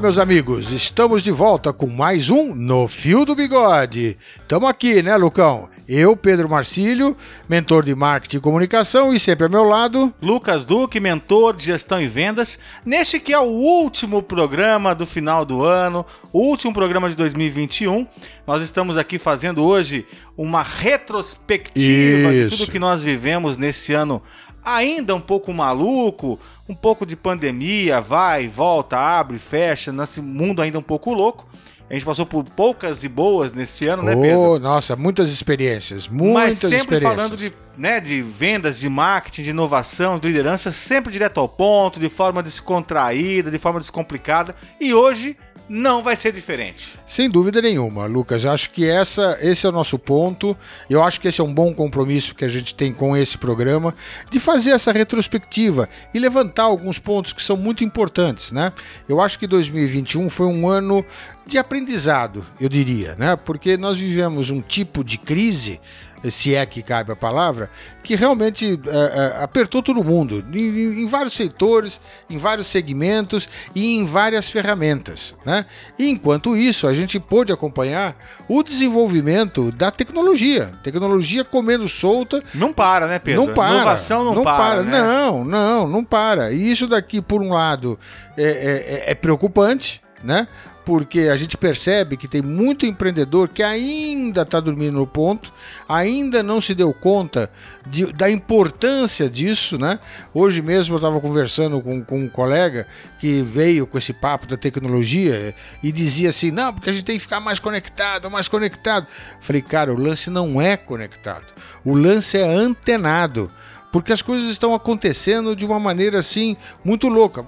Meus amigos, estamos de volta com mais um No Fio do Bigode. Estamos aqui, né, Lucão? Eu, Pedro Marcílio, mentor de marketing e comunicação, e sempre ao meu lado. Lucas Duque, mentor de gestão e vendas. Neste que é o último programa do final do ano, o último programa de 2021. Nós estamos aqui fazendo hoje uma retrospectiva Isso. de tudo que nós vivemos nesse ano ainda um pouco maluco, um pouco de pandemia, vai, volta, abre, fecha, nesse mundo ainda um pouco louco. A gente passou por poucas e boas nesse ano, né, Pedro? Oh, nossa, muitas experiências, muitas Mas sempre experiências. falando de, né, de vendas, de marketing, de inovação, de liderança, sempre direto ao ponto, de forma descontraída, de forma descomplicada. E hoje não vai ser diferente. Sem dúvida nenhuma, Lucas. Acho que essa, esse é o nosso ponto. Eu acho que esse é um bom compromisso que a gente tem com esse programa de fazer essa retrospectiva e levantar alguns pontos que são muito importantes, né? Eu acho que 2021 foi um ano de aprendizado, eu diria, né? Porque nós vivemos um tipo de crise se é que cabe a palavra, que realmente é, é, apertou todo mundo, em, em, vários setores, em vários segmentos e em várias ferramentas. Né? E enquanto isso, a gente pôde acompanhar o desenvolvimento da tecnologia. Tecnologia comendo solta. Não para, né, Pedro? Não para. Inovação não, não para. para. Né? Não, não, não para. E isso daqui, por um lado, é, é, é preocupante, né? Porque a gente percebe que tem muito empreendedor que ainda está dormindo no ponto, ainda não se deu conta de, da importância disso, né? Hoje mesmo eu estava conversando com, com um colega que veio com esse papo da tecnologia e dizia assim: não, porque a gente tem que ficar mais conectado, mais conectado. Falei, cara, o lance não é conectado, o lance é antenado, porque as coisas estão acontecendo de uma maneira assim muito louca.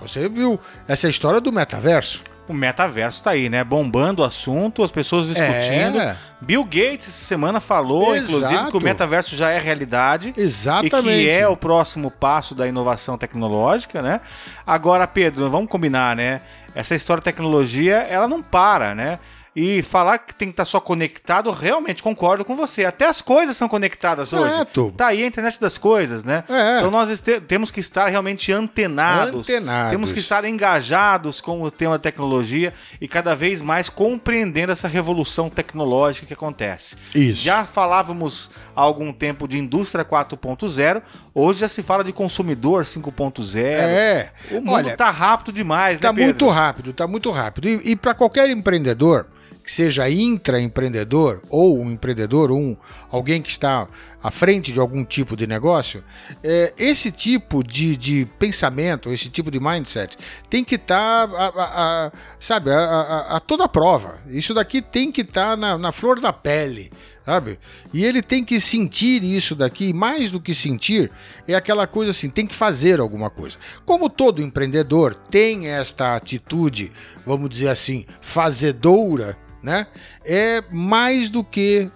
Você viu essa história do metaverso? O metaverso tá aí, né? Bombando o assunto, as pessoas discutindo. É. Bill Gates essa semana falou, Exato. inclusive, que o metaverso já é realidade. Exatamente. E que é o próximo passo da inovação tecnológica, né? Agora, Pedro, vamos combinar, né? Essa história de tecnologia, ela não para, né? E falar que tem que estar só conectado, realmente concordo com você. Até as coisas são conectadas certo. hoje. Tá aí a internet das coisas, né? É. Então nós temos que estar realmente antenados, antenados. Temos que estar engajados com o tema da tecnologia e cada vez mais compreendendo essa revolução tecnológica que acontece. Isso. Já falávamos há algum tempo de indústria 4.0, hoje já se fala de consumidor 5.0. É. O mundo Olha, tá rápido demais, tá né, Pedro? muito rápido, tá muito rápido. E, e para qualquer empreendedor, que seja intraempreendedor ou um empreendedor, um alguém que está à frente de algum tipo de negócio, é, esse tipo de, de pensamento, esse tipo de mindset tem que estar, tá sabe, a, a, a, toda prova. Isso daqui tem que estar tá na, na flor da pele sabe? E ele tem que sentir isso daqui, mais do que sentir, é aquela coisa assim, tem que fazer alguma coisa. Como todo empreendedor tem esta atitude, vamos dizer assim, fazedora, né? É mais do que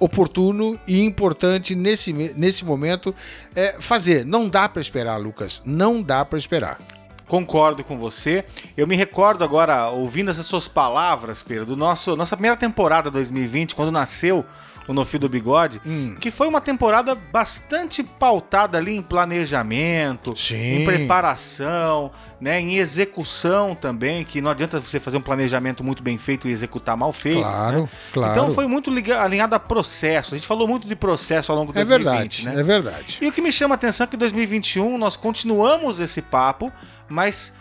oportuno e importante nesse, nesse momento é fazer. Não dá para esperar, Lucas. Não dá para esperar. Concordo com você. Eu me recordo agora, ouvindo essas suas palavras, Pedro, do nosso nossa primeira temporada 2020, quando nasceu o No Fio do Bigode, hum. que foi uma temporada bastante pautada ali em planejamento, Sim. em preparação, né, em execução também, que não adianta você fazer um planejamento muito bem feito e executar mal feito. Claro, né? claro. Então foi muito alinhado a processo. A gente falou muito de processo ao longo do é 2020, verdade, né? É verdade. E o que me chama a atenção é que em 2021 nós continuamos esse papo, mas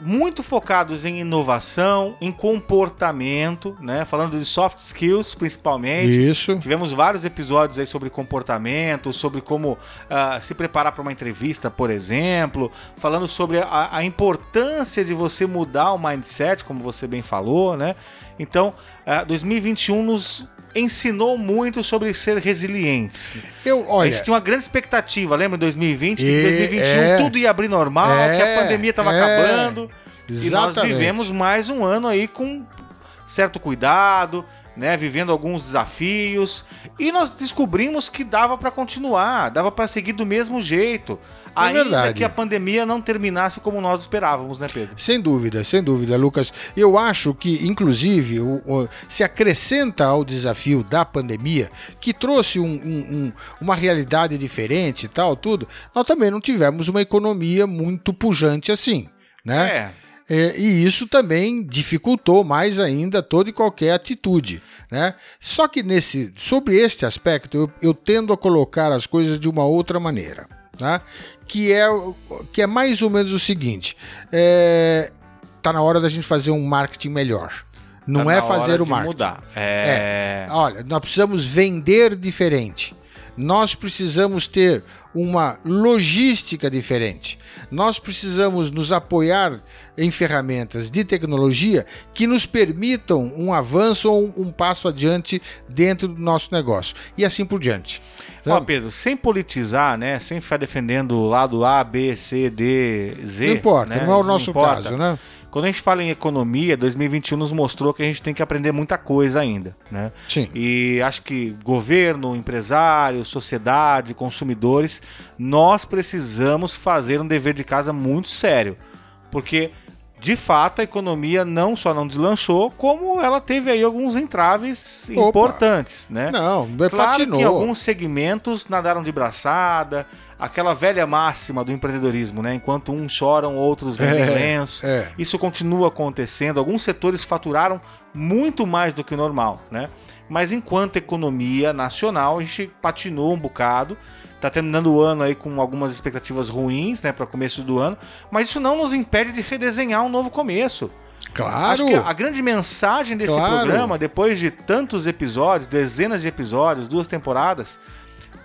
muito focados em inovação, em comportamento, né? Falando de soft skills principalmente. Isso. Tivemos vários episódios aí sobre comportamento, sobre como uh, se preparar para uma entrevista, por exemplo, falando sobre a, a, importância de você mudar o mindset, como você bem falou, né? Então, uh, 2021 nos ensinou muito sobre ser resilientes. Eu, olha, a gente tinha uma grande expectativa, lembra? Em 2020, que em 2021 é, tudo ia abrir normal, é, que a pandemia estava é, acabando. Exatamente. E nós vivemos mais um ano aí com certo cuidado, né, vivendo alguns desafios, e nós descobrimos que dava para continuar, dava para seguir do mesmo jeito. É ainda verdade. que a pandemia não terminasse como nós esperávamos, né, Pedro? Sem dúvida, sem dúvida, Lucas. Eu acho que, inclusive, o, o, se acrescenta ao desafio da pandemia, que trouxe um, um, um, uma realidade diferente e tal, tudo, nós também não tivemos uma economia muito pujante assim, né? É. É, e isso também dificultou mais ainda toda e qualquer atitude. Né? Só que nesse, sobre este aspecto, eu, eu tendo a colocar as coisas de uma outra maneira. Tá? Que, é, que é mais ou menos o seguinte: é, tá na hora da gente fazer um marketing melhor. Não tá é fazer o marketing. Mudar. É... é. Olha, nós precisamos vender diferente. Nós precisamos ter uma logística diferente. Nós precisamos nos apoiar em ferramentas de tecnologia que nos permitam um avanço ou um, um passo adiante dentro do nosso negócio e assim por diante. Ó, Pedro, sem politizar, né? Sem ficar defendendo o lado A, B, C, D, Z. Não importa, né? não é o nosso caso, né? Quando a gente fala em economia, 2021 nos mostrou que a gente tem que aprender muita coisa ainda, né? Sim. E acho que governo, empresário, sociedade, consumidores, nós precisamos fazer um dever de casa muito sério. Porque de fato, a economia não só não deslanchou, como ela teve aí alguns entraves Opa. importantes, né? Não, claro patinou. que alguns segmentos nadaram de braçada, aquela velha máxima do empreendedorismo, né? Enquanto uns choram, outros vendem é, lenço. É. Isso continua acontecendo. Alguns setores faturaram muito mais do que o normal, né? Mas enquanto economia nacional, a gente patinou um bocado tá terminando o ano aí com algumas expectativas ruins, né, para começo do ano, mas isso não nos impede de redesenhar um novo começo. Claro. Acho que a grande mensagem desse claro. programa, depois de tantos episódios, dezenas de episódios, duas temporadas,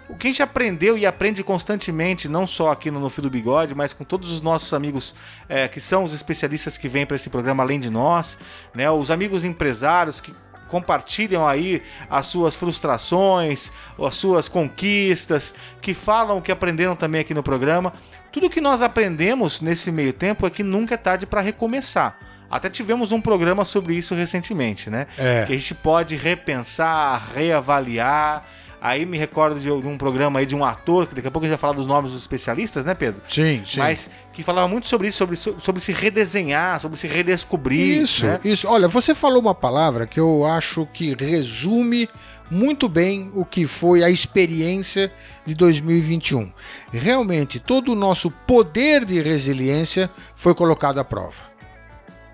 o que a gente aprendeu e aprende constantemente, não só aqui no No Fio do Bigode, mas com todos os nossos amigos é, que são os especialistas que vêm para esse programa além de nós, né, os amigos empresários que compartilham aí as suas frustrações, as suas conquistas, que falam o que aprenderam também aqui no programa. Tudo que nós aprendemos nesse meio tempo é que nunca é tarde para recomeçar. Até tivemos um programa sobre isso recentemente, né? É. Que a gente pode repensar, reavaliar Aí me recordo de um programa aí de um ator, que daqui a pouco a gente vai falar dos nomes dos especialistas, né, Pedro? Sim, sim. Mas que falava muito sobre isso, sobre, sobre se redesenhar, sobre se redescobrir. Isso, né? isso. Olha, você falou uma palavra que eu acho que resume muito bem o que foi a experiência de 2021. Realmente, todo o nosso poder de resiliência foi colocado à prova.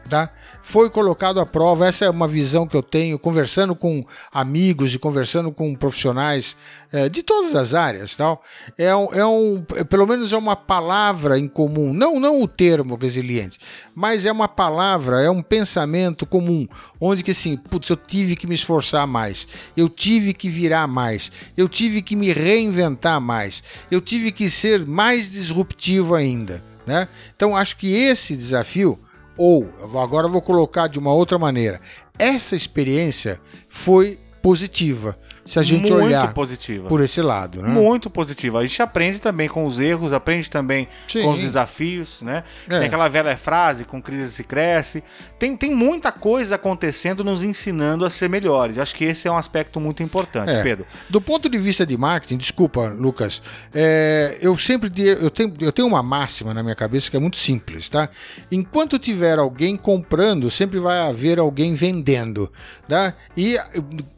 Tá? Foi colocado à prova. Essa é uma visão que eu tenho, conversando com amigos e conversando com profissionais é, de todas as áreas. Tal. É, um, é um, pelo menos é uma palavra em comum, não, não o termo resiliente, mas é uma palavra, é um pensamento comum, onde que assim, putz, eu tive que me esforçar mais, eu tive que virar mais, eu tive que me reinventar mais, eu tive que ser mais disruptivo ainda. Né? Então acho que esse desafio ou, agora eu vou colocar de uma outra maneira, essa experiência foi positiva se a gente muito olhar positiva. por esse lado. Né? Muito positiva. A gente aprende também com os erros, aprende também Sim. com os desafios, né? É. Tem aquela velha frase, com crise se cresce. Tem, tem muita coisa acontecendo nos ensinando a ser melhores. Acho que esse é um aspecto muito importante, é. Pedro. Do ponto de vista de marketing, desculpa, Lucas, é, eu sempre eu tenho, eu tenho uma máxima na minha cabeça que é muito simples, tá? Enquanto tiver alguém comprando, sempre vai haver alguém vendendo, tá? E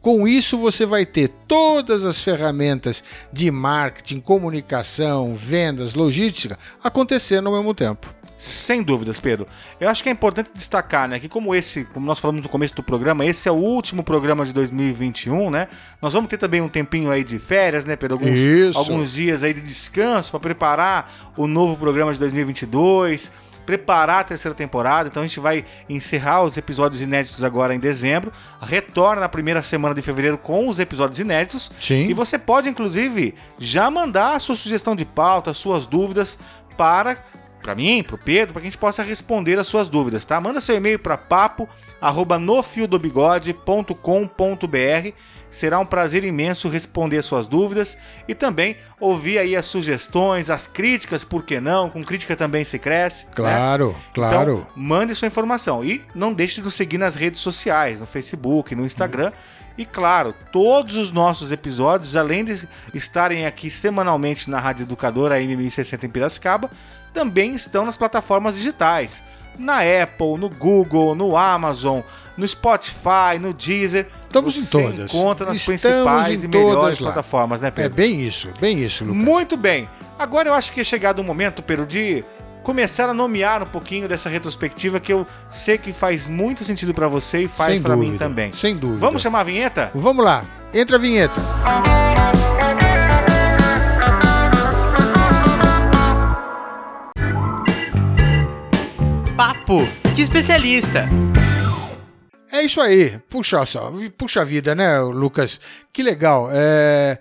com isso você vai ter ter todas as ferramentas de marketing, comunicação, vendas, logística acontecendo ao mesmo tempo. Sem dúvidas, Pedro. Eu acho que é importante destacar, né, que como esse, como nós falamos no começo do programa, esse é o último programa de 2021, né? Nós vamos ter também um tempinho aí de férias, né, Pedro? Alguns, alguns dias aí de descanso para preparar o novo programa de 2022 preparar a terceira temporada. Então a gente vai encerrar os episódios inéditos agora em dezembro, retorna na primeira semana de fevereiro com os episódios inéditos. Sim. E você pode, inclusive, já mandar a sua sugestão de pauta, suas dúvidas para para mim, para o Pedro, para que a gente possa responder as suas dúvidas, tá? Manda seu e-mail para papo arroba nofiodobigode.com.br. Será um prazer imenso responder as suas dúvidas e também ouvir aí as sugestões, as críticas, por que não? Com crítica também se cresce. né? Claro, claro. Então, mande sua informação. E não deixe de nos seguir nas redes sociais, no Facebook, no Instagram. E claro, todos os nossos episódios, além de estarem aqui semanalmente na Rádio Educadora M1060 em Piracicaba, também estão nas plataformas digitais. Na Apple, no Google, no Amazon, no Spotify, no Deezer. Estamos em todas. encontra nas Estamos principais e melhores lá. plataformas, né, É Pedro? bem isso, bem isso, Lucas. Muito bem. Agora eu acho que é chegado o momento, Pedro, de começar a nomear um pouquinho dessa retrospectiva que eu sei que faz muito sentido pra você e faz pra mim também. Sem dúvida. Vamos chamar a vinheta? Vamos lá. Entra a vinheta. Papo de especialista. É isso aí. Puxa só, puxa vida, né, Lucas? Que legal. É,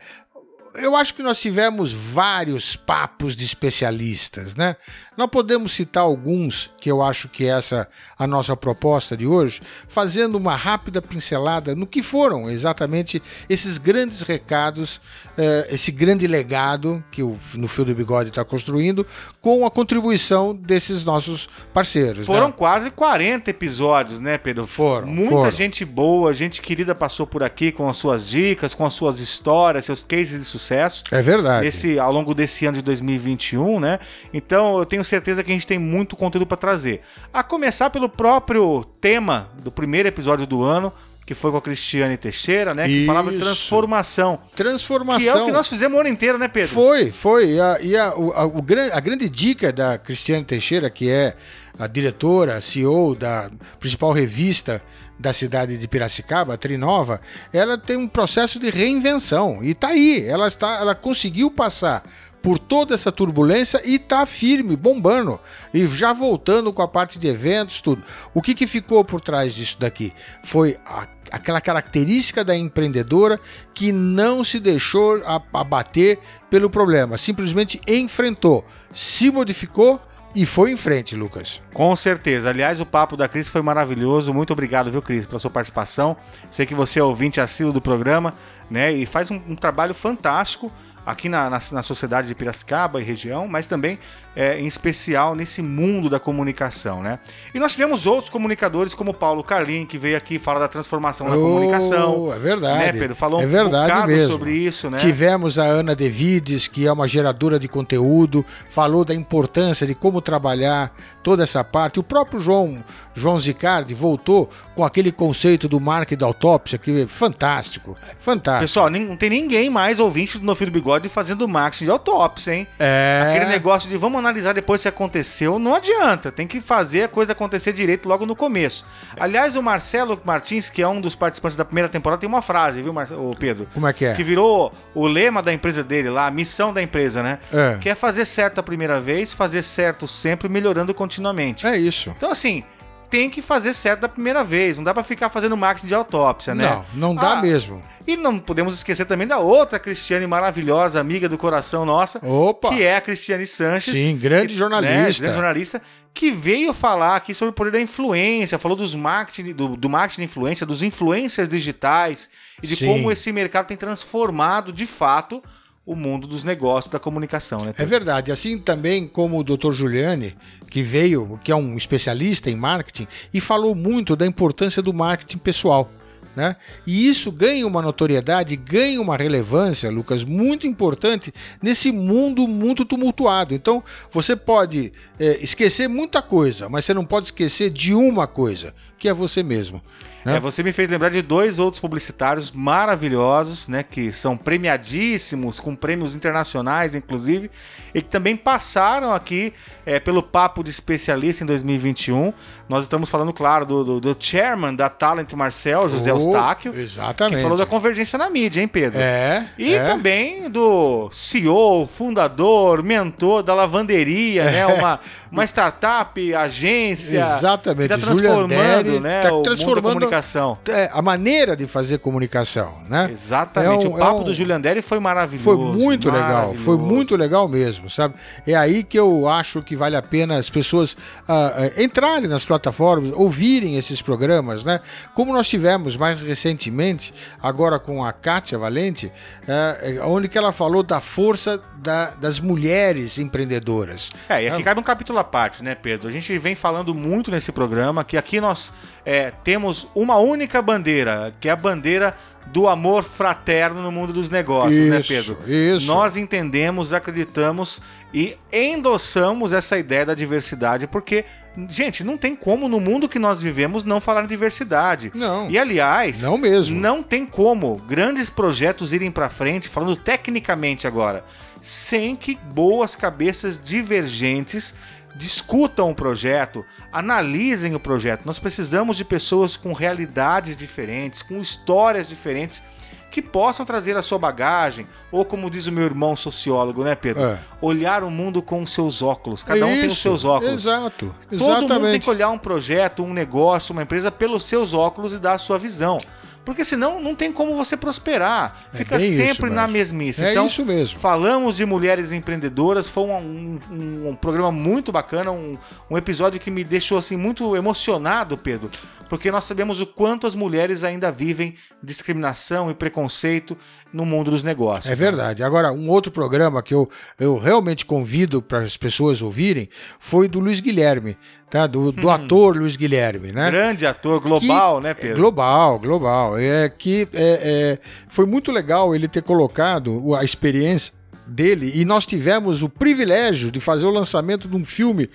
Eu acho que nós tivemos vários papos de especialistas, né? Nós podemos citar alguns, que eu acho que essa é a nossa proposta de hoje, fazendo uma rápida pincelada no que foram exatamente esses grandes recados, eh, esse grande legado que o No Fio do Bigode está construindo, com a contribuição desses nossos parceiros. Foram né? quase 40 episódios, né, Pedro? Foram, Muita foram. gente boa, gente querida passou por aqui com as suas dicas, com as suas histórias, seus cases de sucesso. É verdade. Nesse, ao longo desse ano de 2021, né? Então eu tenho certeza que a gente tem muito conteúdo para trazer. A começar pelo próprio tema do primeiro episódio do ano, que foi com a Cristiane Teixeira, né? Que falava de Isso. transformação. Transformação. Que é o que nós fizemos o ano inteiro, né, Pedro? Foi, foi. E a, e a, a, o a grande dica da Cristiane Teixeira, que é a diretora, CEO da principal revista da cidade de Piracicaba, Trinova, ela tem um processo de reinvenção. E tá aí, ela, está, ela conseguiu passar por toda essa turbulência e tá firme, bombando. E já voltando com a parte de eventos, tudo. O que, que ficou por trás disso daqui? Foi a- aquela característica da empreendedora que não se deixou abater pelo problema, simplesmente enfrentou, se modificou e foi em frente, Lucas. Com certeza. Aliás, o papo da Cris foi maravilhoso. Muito obrigado, viu, Cris, pela sua participação. Sei que você é ouvinte assíduo do programa, né? E faz um, um trabalho fantástico aqui na, na, na sociedade de Piracicaba e região, mas também, é, em especial, nesse mundo da comunicação, né? E nós tivemos outros comunicadores, como o Paulo Carlin, que veio aqui falar da transformação da Oh, comunicação. É verdade. Né, Pedro? Falou é um verdade bocado mesmo. sobre isso, né? Tivemos a Ana Devides, que é uma geradora de conteúdo, falou da importância de como trabalhar toda essa parte. O próprio João, João Zicardi voltou com aquele conceito do marketing da autópsia, que é fantástico. Fantástico. Pessoal, não tem ninguém mais ouvinte do No Filho do Bigode fazendo marketing de autópsia, hein? é... Aquele negócio de vamos analisar depois se aconteceu, não adianta. Tem que fazer a coisa acontecer direito logo no começo. Aliás, o Marcelo Martins, que é um dos participantes da primeira temporada, tem uma frase, viu, Mar... ô, Pedro? Como é que é? Que virou o lema da empresa dele lá, a missão da empresa, né? É. Que é fazer certo a primeira vez, fazer certo sempre, melhorando continuamente. É isso. Então, assim, tem que fazer certo da primeira vez. Não dá pra ficar fazendo marketing de autópsia, né? Não, não dá Ah, mesmo. E não podemos esquecer também da outra Cristiane maravilhosa, amiga do coração nossa, Opa! que é a Cristiane Sanches. Sim, grande que- jornalista. né, grande jornalista, que veio falar aqui sobre o poder da influência, falou dos marketing, do, do marketing de influência, dos influencers digitais e de Sim. como esse mercado tem transformado, de fato, o mundo dos negócios, da comunicação, né? É verdade. Assim também como o Dr. Giuliani, que veio, que é um especialista em marketing, e falou muito da importância do marketing pessoal. Né? E isso ganha uma notoriedade, ganha uma relevância, Lucas, muito importante nesse mundo muito tumultuado. Então, você pode é, esquecer muita coisa, mas você não pode esquecer de uma coisa, que é você mesmo. Né? É, você me fez lembrar de dois outros publicitários maravilhosos, né? Que são premiadíssimos, com prêmios internacionais, inclusive, e que também passaram aqui é, pelo Papo de Especialista em 2021. Nós estamos falando, claro, do, do, do chairman da Talent Marcel, José Oh, Eustáquio, exatamente. que falou da convergência na mídia, hein, Pedro? É. E é. também do CEO, fundador, mentor da lavanderia, né? Uma, uma startup, agência. Exatamente. Que está transformando Derry né, tá transformando comunicação. é, a maneira de fazer comunicação, né? Exatamente. É um- o papo é um- do Julian Derry foi maravilhoso. Foi muito legal, foi maravilhoso. muito legal mesmo, sabe? É aí que eu acho que vale a pena as pessoas ah, entrarem nas plataformas, ouvirem esses programas, né? Como nós tivemos mais recentemente, agora com a Kátia Valente, eh, onde que ela falou da força da- das mulheres empreendedoras. É, e aqui Ah. cabe um capítulo à parte, né, Pedro? A gente vem falando muito nesse programa que aqui nós é, temos uma única bandeira, que é a bandeira do amor fraterno no mundo dos negócios, né, Isso, Pedro? isso. Nós entendemos, acreditamos e endossamos essa ideia da diversidade, porque, gente, não tem como no mundo que nós vivemos não falar em diversidade. Não, E aliás, não mesmo. não tem como grandes projetos irem para frente, falando tecnicamente agora, sem que boas cabeças divergentes discutam o projeto, analisem o projeto. Nós precisamos de pessoas com realidades diferentes, com histórias diferentes, que possam trazer a sua bagagem, ou como diz o meu irmão sociólogo, né, Pedro? É. Olhar o mundo com os seus óculos. Cada um tem os Isso, seus óculos. Exato. Todo mundo tem Exatamente. que olhar um projeto, um negócio, uma empresa pelos seus óculos e dar a sua visão. Porque senão não tem como você prosperar. É Fica sempre na mesmice. É então, isso mesmo. falamos de mulheres empreendedoras. Foi um, um- um- um programa muito bacana, um, um episódio que me deixou assim muito emocionado, Pedro. Porque nós sabemos o quanto as mulheres ainda vivem discriminação e preconceito no mundo dos negócios. É verdade. Agora, um outro programa que eu, eu realmente convido para as pessoas ouvirem foi do Luiz Guilherme, tá? Do, do ator Luiz Guilherme, né? Grande ator global, né, É Pedro? global, global. É que é, é, foi muito legal ele ter colocado a experiência dele e nós tivemos o privilégio de fazer o lançamento de um filme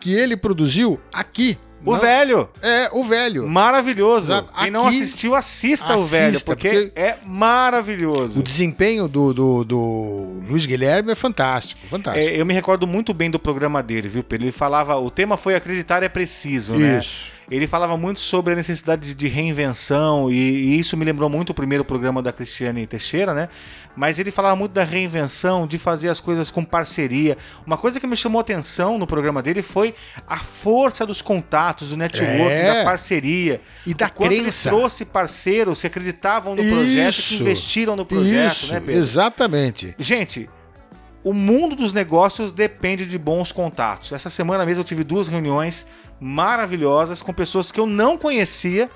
que ele produziu aqui. O Não- velho. É, o velho. Maravilhoso. Sabe, Quem não aqui- assistiu, assista, o Assista, velho, porque, porque- é maravilhoso. O desempenho do, do, do Luiz Guilherme é fantástico, fantástico. É, eu me recordo muito bem do programa dele, viu, Pedro? Ele falava, o tema foi acreditar é preciso, né? Isso. Ele falava muito sobre a necessidade de, de reinvenção, e, e isso me lembrou muito o primeiro programa da Cristiane Teixeira, né? Mas ele falava muito da reinvenção, de fazer as coisas com parceria. Uma coisa que me chamou atenção no programa dele foi a força dos contatos, do network, É. da parceria. E da crença. ele trouxe parceiros que acreditavam no projeto, que Isso. investiram no projeto, Isso, né, Pedro? exatamente. Gente, o mundo dos negócios depende de bons contatos. Essa semana mesmo eu tive duas reuniões maravilhosas com pessoas que eu não conhecia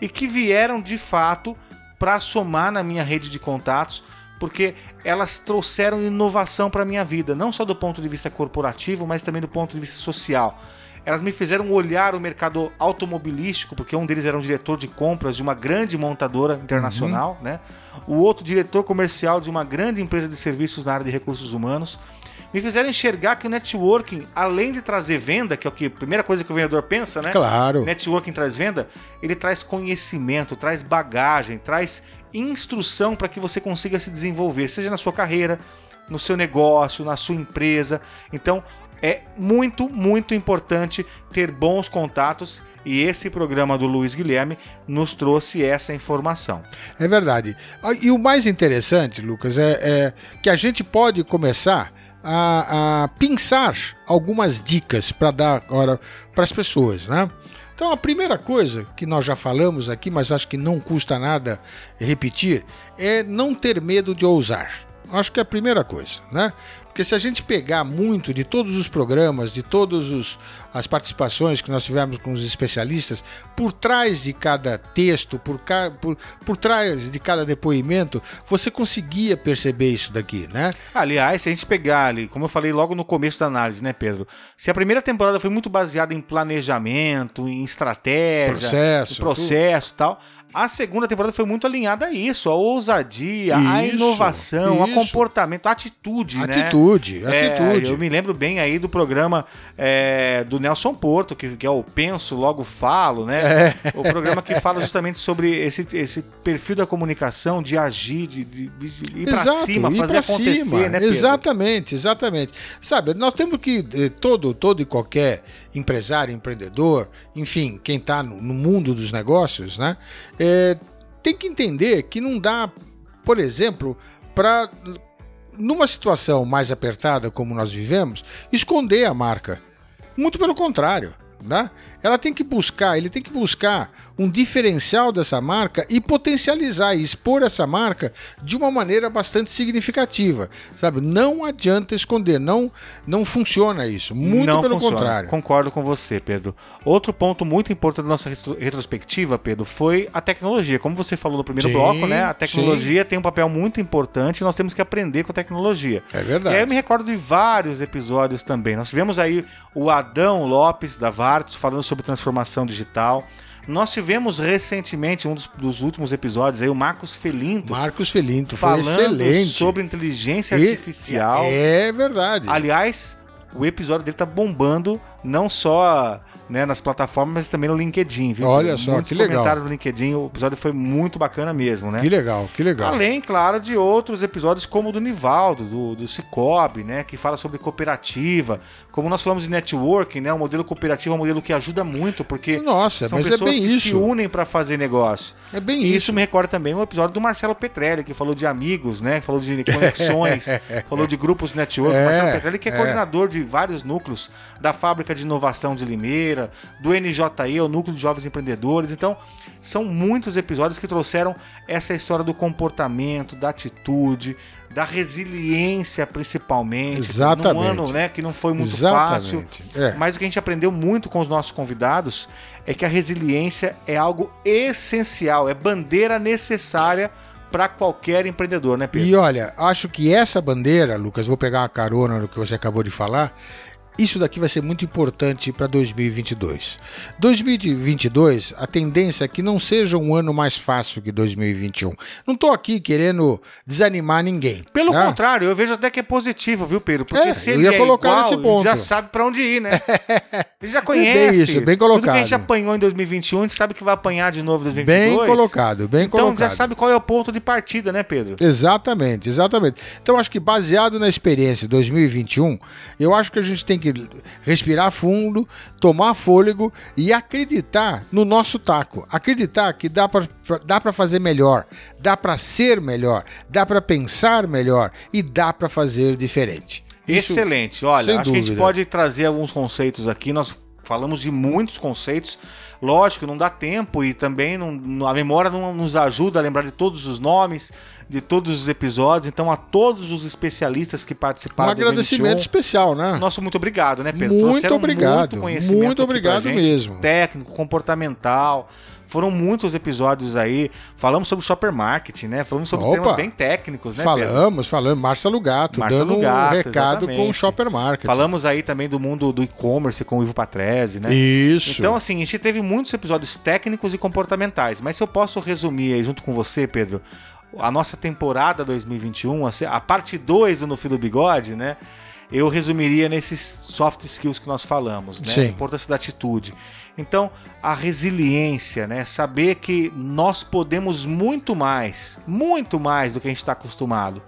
e que vieram de fato para somar na minha rede de contatos, porque elas trouxeram inovação para minha vida, não só do ponto de vista corporativo, mas também do ponto de vista social. Elas me fizeram olhar o mercado automobilístico, porque um deles era um diretor de compras de uma grande montadora internacional, né? O outro diretor comercial de uma grande empresa de serviços na área de recursos humanos. Me fizeram enxergar que o networking, além de trazer venda, que é o que a primeira coisa que o vendedor pensa, né? Claro. Networking traz venda, ele traz conhecimento, traz bagagem, traz instrução para que você consiga se desenvolver, seja na sua carreira, no seu negócio, na sua empresa. Então, é muito, muito importante ter bons contatos e esse programa do Luiz Guilherme nos trouxe essa informação. É verdade. Ah, E o mais interessante, Lucas, é, é que a gente pode começar a, a pensar algumas dicas para dar agora para as pessoas, né? Então a primeira coisa que nós já falamos aqui, mas acho que não custa nada repetir, é não ter medo de ousar. Acho que é a primeira coisa, né? Porque se a gente pegar muito de todos os programas, de todas as participações que nós tivemos com os especialistas, por trás de cada texto, por, por, por trás de cada depoimento, você conseguia perceber isso daqui, né? Aliás, se a gente pegar ali, como eu falei logo no começo da análise, né, Pedro? Se a primeira temporada foi muito baseada em planejamento, em estratégia, Processo, em processo e tal, a segunda temporada foi muito alinhada a isso, a ousadia, a Isso, inovação, a isso. comportamento, a atitude, né? Atitude, É, atitude. eu me lembro bem aí do programa é, do Nelson Porto, que, que é o Penso, Logo Falo, né? O programa que fala justamente sobre esse, esse perfil da comunicação, de agir, de, de- de ir pra Exato, cima, fazer pra acontecer, cima. né, Pedro? Exatamente, exatamente. Sabe, nós temos que, eh, todo, todo e qualquer empresário, empreendedor, enfim, quem está no, no mundo dos negócios, né? eh, tem que entender que não dá, por exemplo, para numa situação mais apertada como nós vivemos, esconder a marca. Muito pelo contrário. Né? Ela tem que buscar, ele tem que buscar um diferencial dessa marca e potencializar e expor essa marca de uma maneira bastante significativa, sabe? Não adianta esconder, não não funciona isso, muito Não pelo funciona. contrário. Concordo com você, Pedro. Outro ponto muito importante da nossa retro- retrospectiva, Pedro, foi a tecnologia. Como você falou no primeiro Sim, bloco, né? A tecnologia tem um papel muito importante e nós temos que aprender com a tecnologia. É E verdade. aí eu me recordo de vários episódios também. Nós tivemos aí o Adão Lopes, da Vartos, falando sobre transformação digital. Nós tivemos recentemente, um dos, dos últimos episódios, aí, o Marcos Felinto, Marcos Felinto foi falando excelente. sobre inteligência E- artificial. É verdade. Aliás, o episódio dele tá bombando não só né, nas plataformas, mas também no LinkedIn, viu? Olha só, Muitos que legal. comentários no LinkedIn, o episódio foi muito bacana mesmo, né? Que legal, que legal. Além, claro, de outros episódios como o do Nivaldo, do, do Cicobi, né? Que fala sobre cooperativa. Como nós falamos de networking, né? O modelo cooperativo é um modelo que ajuda muito, porque Nossa, são é pessoas bem que se isso. unem para fazer negócio. É bem E isso. isso me recorda também o episódio do Marcelo Petrelli, que falou de amigos, né? Falou de conexões, falou de grupos network. É, Marcelo Petrelli, que é, é. coordenador de vários núcleos da Fábrica de Inovação de Limeira, do NJE, o Núcleo de Jovens Empreendedores. Então, são muitos episódios que trouxeram essa história do comportamento, da atitude, da resiliência, principalmente. Exatamente. Num ano né, que não foi muito fácil. Exatamente. É. Mas o que a gente aprendeu muito com os nossos convidados é que a resiliência é algo essencial, é bandeira necessária para qualquer empreendedor, né, Pedro? E olha, acho que essa bandeira, Lucas, vou pegar uma carona no que você acabou de falar. Isso daqui vai ser muito importante para 2022. 2022, a tendência é que não seja um ano mais fácil que 2021. Não estou aqui querendo desanimar ninguém. Pelo né? contrário, eu vejo até que é positivo, viu, Pedro? Porque É, se ele ia é colocar igual, nesse ponto. já sabe para onde ir, né? Ele já conhece. isso, bem Tudo que a colocado. gente apanhou em 2021, a gente sabe que vai apanhar de novo em 2022. Bem colocado, bem Então colocado. já sabe qual é o ponto de partida, né, Pedro? Exatamente, exatamente. Então acho que baseado na experiência de 2021, eu acho que a gente tem que respirar fundo, tomar fôlego e acreditar no nosso taco. Acreditar que dá para dá fazer melhor, dá para ser melhor, dá para pensar melhor e dá para fazer diferente. Isso- Excelente. Olha, acho que a gente dúvida. pode trazer alguns conceitos aqui. Nós falamos de muitos conceitos. Lógico, não dá tempo e também não- a memória não nos ajuda a lembrar de todos os nomes, de todos os episódios. Então, a todos os especialistas que um participaram do agradecimento 2021, especial, né? nosso muito obrigado, né, Pedro? Muito Trouxeram obrigado, Muito conhecimento muito obrigado gente, mesmo. Técnico, comportamental. Foram muitos episódios aí. Falamos sobre shopper marketing, né? Falamos sobre Opa! temas bem técnicos, né, Pedro? falamos, falamos. Marcelo Gato, Marcelo dando Gato, um recado exatamente. com o Shopper Market. Falamos aí também do mundo do e-commerce com o Ivo Patrese, né? Isso. Então, assim, a gente teve muitos episódios técnicos e comportamentais, mas se eu posso resumir aí junto com você, Pedro, a nossa temporada 2021, a parte 2 do No Fio do Bigode, né? Eu resumiria nesses soft skills que nós falamos, né? Sim. A importância da atitude. Então, a resiliência, né? Saber que nós podemos muito mais, muito mais do que a gente está acostumado.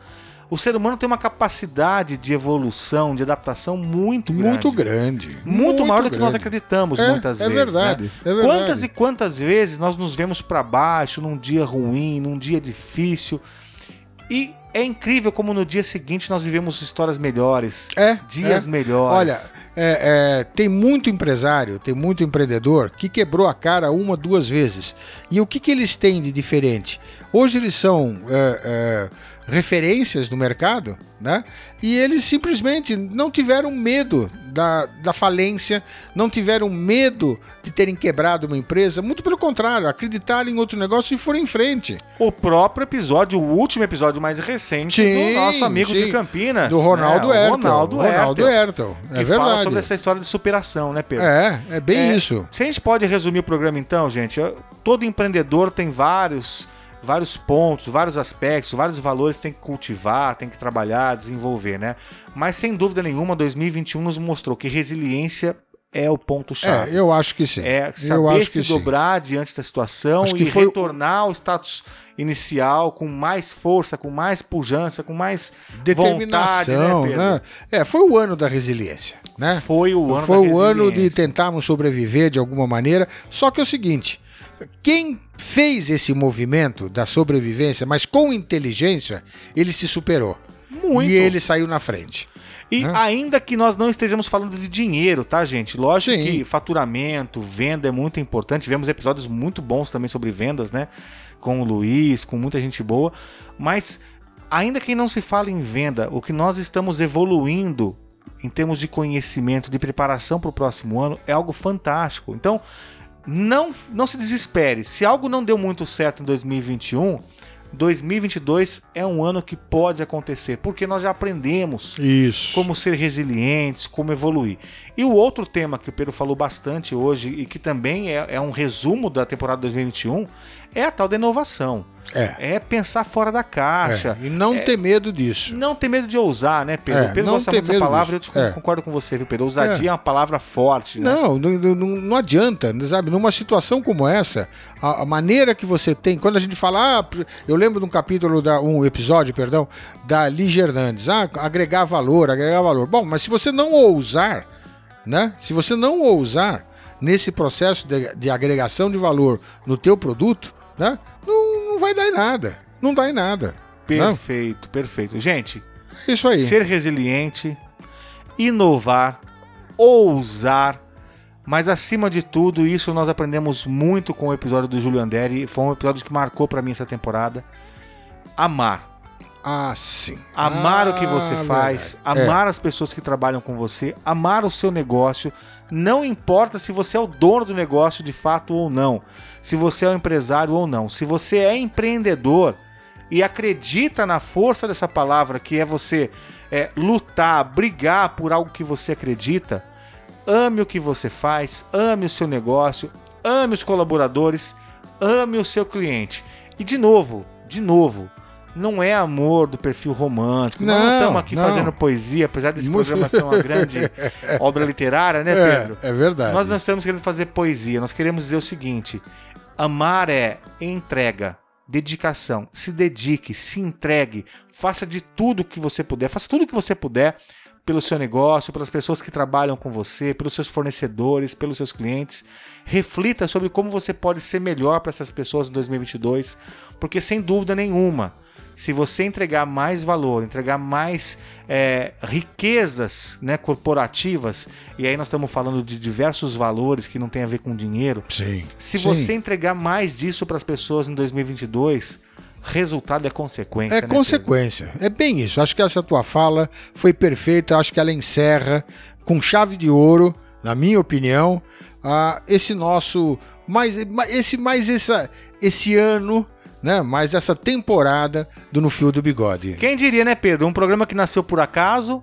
O ser humano tem uma capacidade de evolução, de adaptação muito grande. muito grande. Muito, maior do que nós grande. acreditamos É, muitas é vezes. verdade, né? é verdade. Quantas e quantas vezes nós nos vemos para baixo num dia ruim, num dia difícil. E é incrível como no dia seguinte nós vivemos histórias melhores, É, dias é. melhores. Olha, é, é, tem muito empresário, tem muito empreendedor que quebrou a cara uma, duas vezes. E o que, que eles têm de diferente? Hoje eles são é, é, referências no mercado, né? E eles simplesmente não tiveram medo da, da falência, não tiveram medo de terem quebrado uma empresa. Muito pelo contrário, acreditaram em outro negócio e foram em frente. o próprio episódio, o último episódio mais recente Sim, do nosso amigo sim. de Campinas. Do Ronaldo né? O Hertel. Ronaldo, Ronaldo Hertel, Hertel. Que É fala verdade. sobre essa história de superação, né, Pedro? É, é bem É, isso. Se a gente pode resumir o programa então, gente, todo empreendedor tem vários vários pontos, vários aspectos, vários valores que tem que cultivar, tem que trabalhar, desenvolver, né? Mas sem dúvida nenhuma, 2021 nos mostrou que resiliência é o ponto É, chave. eu acho que sim. É eu saber acho se que sim. dobrar diante da situação e foi retornar ao status inicial com mais força, com mais pujança, com mais Determinação, vontade, né, Pedro? né? É, foi o ano da resiliência. né? Foi o ano Foi o ano de tentarmos sobreviver de alguma maneira. Só que é o seguinte: quem fez esse movimento da sobrevivência, mas com inteligência, ele se superou. Muito. E ele saiu na frente. E né? ainda que nós não estejamos falando de dinheiro, tá, gente? Lógico Sim. que faturamento, venda é muito importante. Tivemos episódios muito bons também sobre vendas, né? Com o Luiz, com muita gente boa. Mas ainda que não se fale em venda, o que nós estamos evoluindo em termos de conhecimento, de preparação para o próximo ano, é algo fantástico. Então, não, não se desespere. Se algo não deu muito certo em 2021, 2022 é um ano que pode acontecer, porque nós já aprendemos Isso. como ser resilientes, como evoluir. E o outro tema que o Pedro falou bastante hoje e que também é, é um resumo da temporada 2021 é a tal da inovação. É. É pensar fora da caixa. é. E não ter medo disso. Não ter medo de ousar, né, Pedro? É, Pedro não gosta ter muito dessa palavra, disso. eu É. concordo com você, viu, Pedro? Ousadia É. é, uma palavra forte, né? Não, não, não, não adianta, sabe? Numa situação como essa, a, a maneira que você tem, quando a gente fala, ah, eu lembro de um capítulo, da, um episódio, perdão, da Lígia Hernandes, ah, agregar valor, agregar valor. Bom, mas se você não ousar, né? Se você não ousar nesse processo de, de agregação de valor no teu produto, né? Não, não vai dar em nada. Não dá em nada. Perfeito, perfeito. Gente, Isso aí. ser resiliente, inovar, ousar, mas acima de tudo, isso nós aprendemos muito com o episódio do Júlio Anderi, foi um episódio que marcou pra mim essa temporada. Amar. Ah, sim. Amar Ah, o que você faz, verdade. É. amar as pessoas que trabalham com você, amar o seu negócio. Não importa se você é o dono do negócio de fato ou não, se você é um empresário ou não. Se você é empreendedor e acredita na força dessa palavra, que é você é, lutar, brigar por algo que você acredita, ame o que você faz, ame o seu negócio, ame os colaboradores, ame o seu cliente. E de novo, de novo, não é amor do perfil romântico. Nós não Não, estamos aqui não. fazendo poesia, apesar desse Muito- programa ser uma grande obra literária, né, Pedro? É, é verdade. Nós não estamos querendo fazer poesia, nós queremos dizer o seguinte: amar é entrega, dedicação. Se dedique, se entregue, faça de tudo que você puder, faça tudo que você puder pelo seu negócio, pelas pessoas que trabalham com você, pelos seus fornecedores, pelos seus clientes. Reflita sobre como você pode ser melhor para essas pessoas em 2022, porque sem dúvida nenhuma, se você entregar mais valor, entregar mais é, riquezas né, corporativas, e aí nós estamos falando de diversos valores que não tem a ver com dinheiro, Sim. se sim. você entregar mais disso para as pessoas em 2022, resultado é consequência. É né, Pedro? consequência. É bem isso. Acho que essa tua fala foi perfeita. Acho que ela encerra com chave de ouro, na minha opinião, ah, esse nosso mais ma- esse mais essa esse ano, né? Mais essa temporada do No Fio do Bigode. Quem diria, né, Pedro? Um programa que nasceu por acaso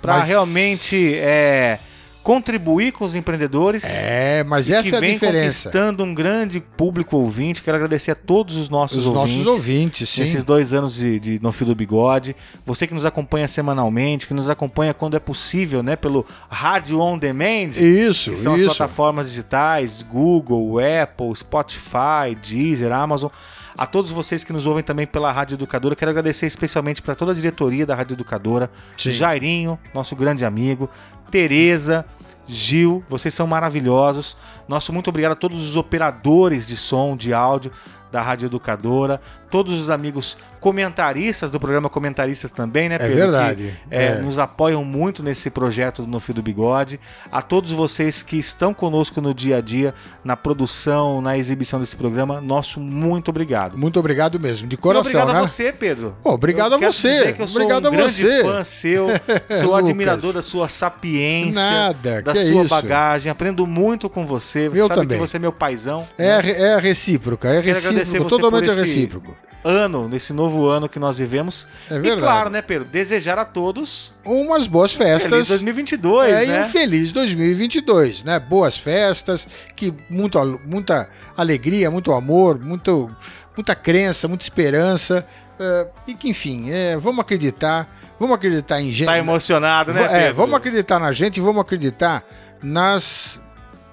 para Mas- realmente é, contribuir com os empreendedores. É, mas e essa que é a vem diferença. conquistando um grande público ouvinte. Quero agradecer a todos os nossos Os ouvintes. nossos ouvintes, sim. Nesses dois anos de, de No Fio do Bigode. Você que nos acompanha semanalmente, que nos acompanha quando é possível, né? Pelo Rádio On Demand. Isso, são as isso. plataformas digitais, Google, Apple, Spotify, Deezer, Amazon. A todos vocês que nos ouvem também pela Rádio Educadora, quero agradecer especialmente para toda a diretoria da Rádio Educadora, Sim. Jairinho, nosso grande amigo, Tereza, Gil, vocês são maravilhosos. Nosso muito obrigado a todos os operadores de som, de áudio da Rádio Educadora, todos os amigos comentaristas do programa Comentaristas também, né, É Pedro? verdade. Que, é, É. Nos apoiam muito nesse projeto do No Fio do Bigode. A todos vocês que estão conosco no dia a dia, na produção, na exibição desse programa, nosso muito obrigado. Muito obrigado mesmo, de E coração, obrigado né? a você, Pedro. Pô, obrigado Eu a você. dizer que eu sou Obrigado um a grande você. fã seu, sou admirador da sua sapiência, Nada, da sua bagagem. Aprendo muito com você. Você Eu sabe também. que você é meu paizão. É, né? é recíproca, é Quero agradecer você totalmente por esse- recíproco. Ano, nesse novo ano que nós vivemos. É e verdade. claro, né, Pedro? Desejar a todos Umas boas festas. feliz 2022, é, e né? um feliz 2022, né? Boas festas, que muito, muita alegria, muito amor, muito, muita crença, muita esperança. é, e que, enfim, é, vamos acreditar, vamos acreditar em gente. Tá emocionado, né, é, Pedro? vamos acreditar na gente e vamos acreditar nas,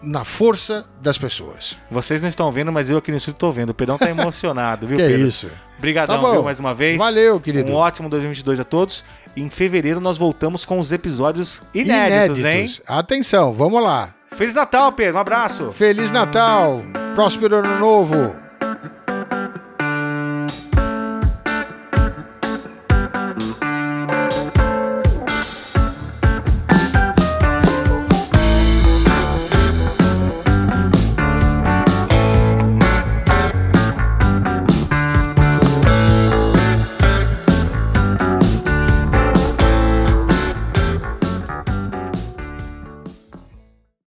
na força das pessoas. Vocês não estão vendo, mas eu aqui no estúdio tô vendo. O Pedrão tá emocionado, viu, que é Pedro? isso. Obrigadão, Tá viu, mais uma vez. Valeu, querido. Um ótimo 2022 a todos. em fevereiro nós voltamos com os episódios inéditos, Inéditos. Atenção, vamos lá. hein? Feliz Natal, Pedro. Um abraço. Feliz Natal, próspero ano novo.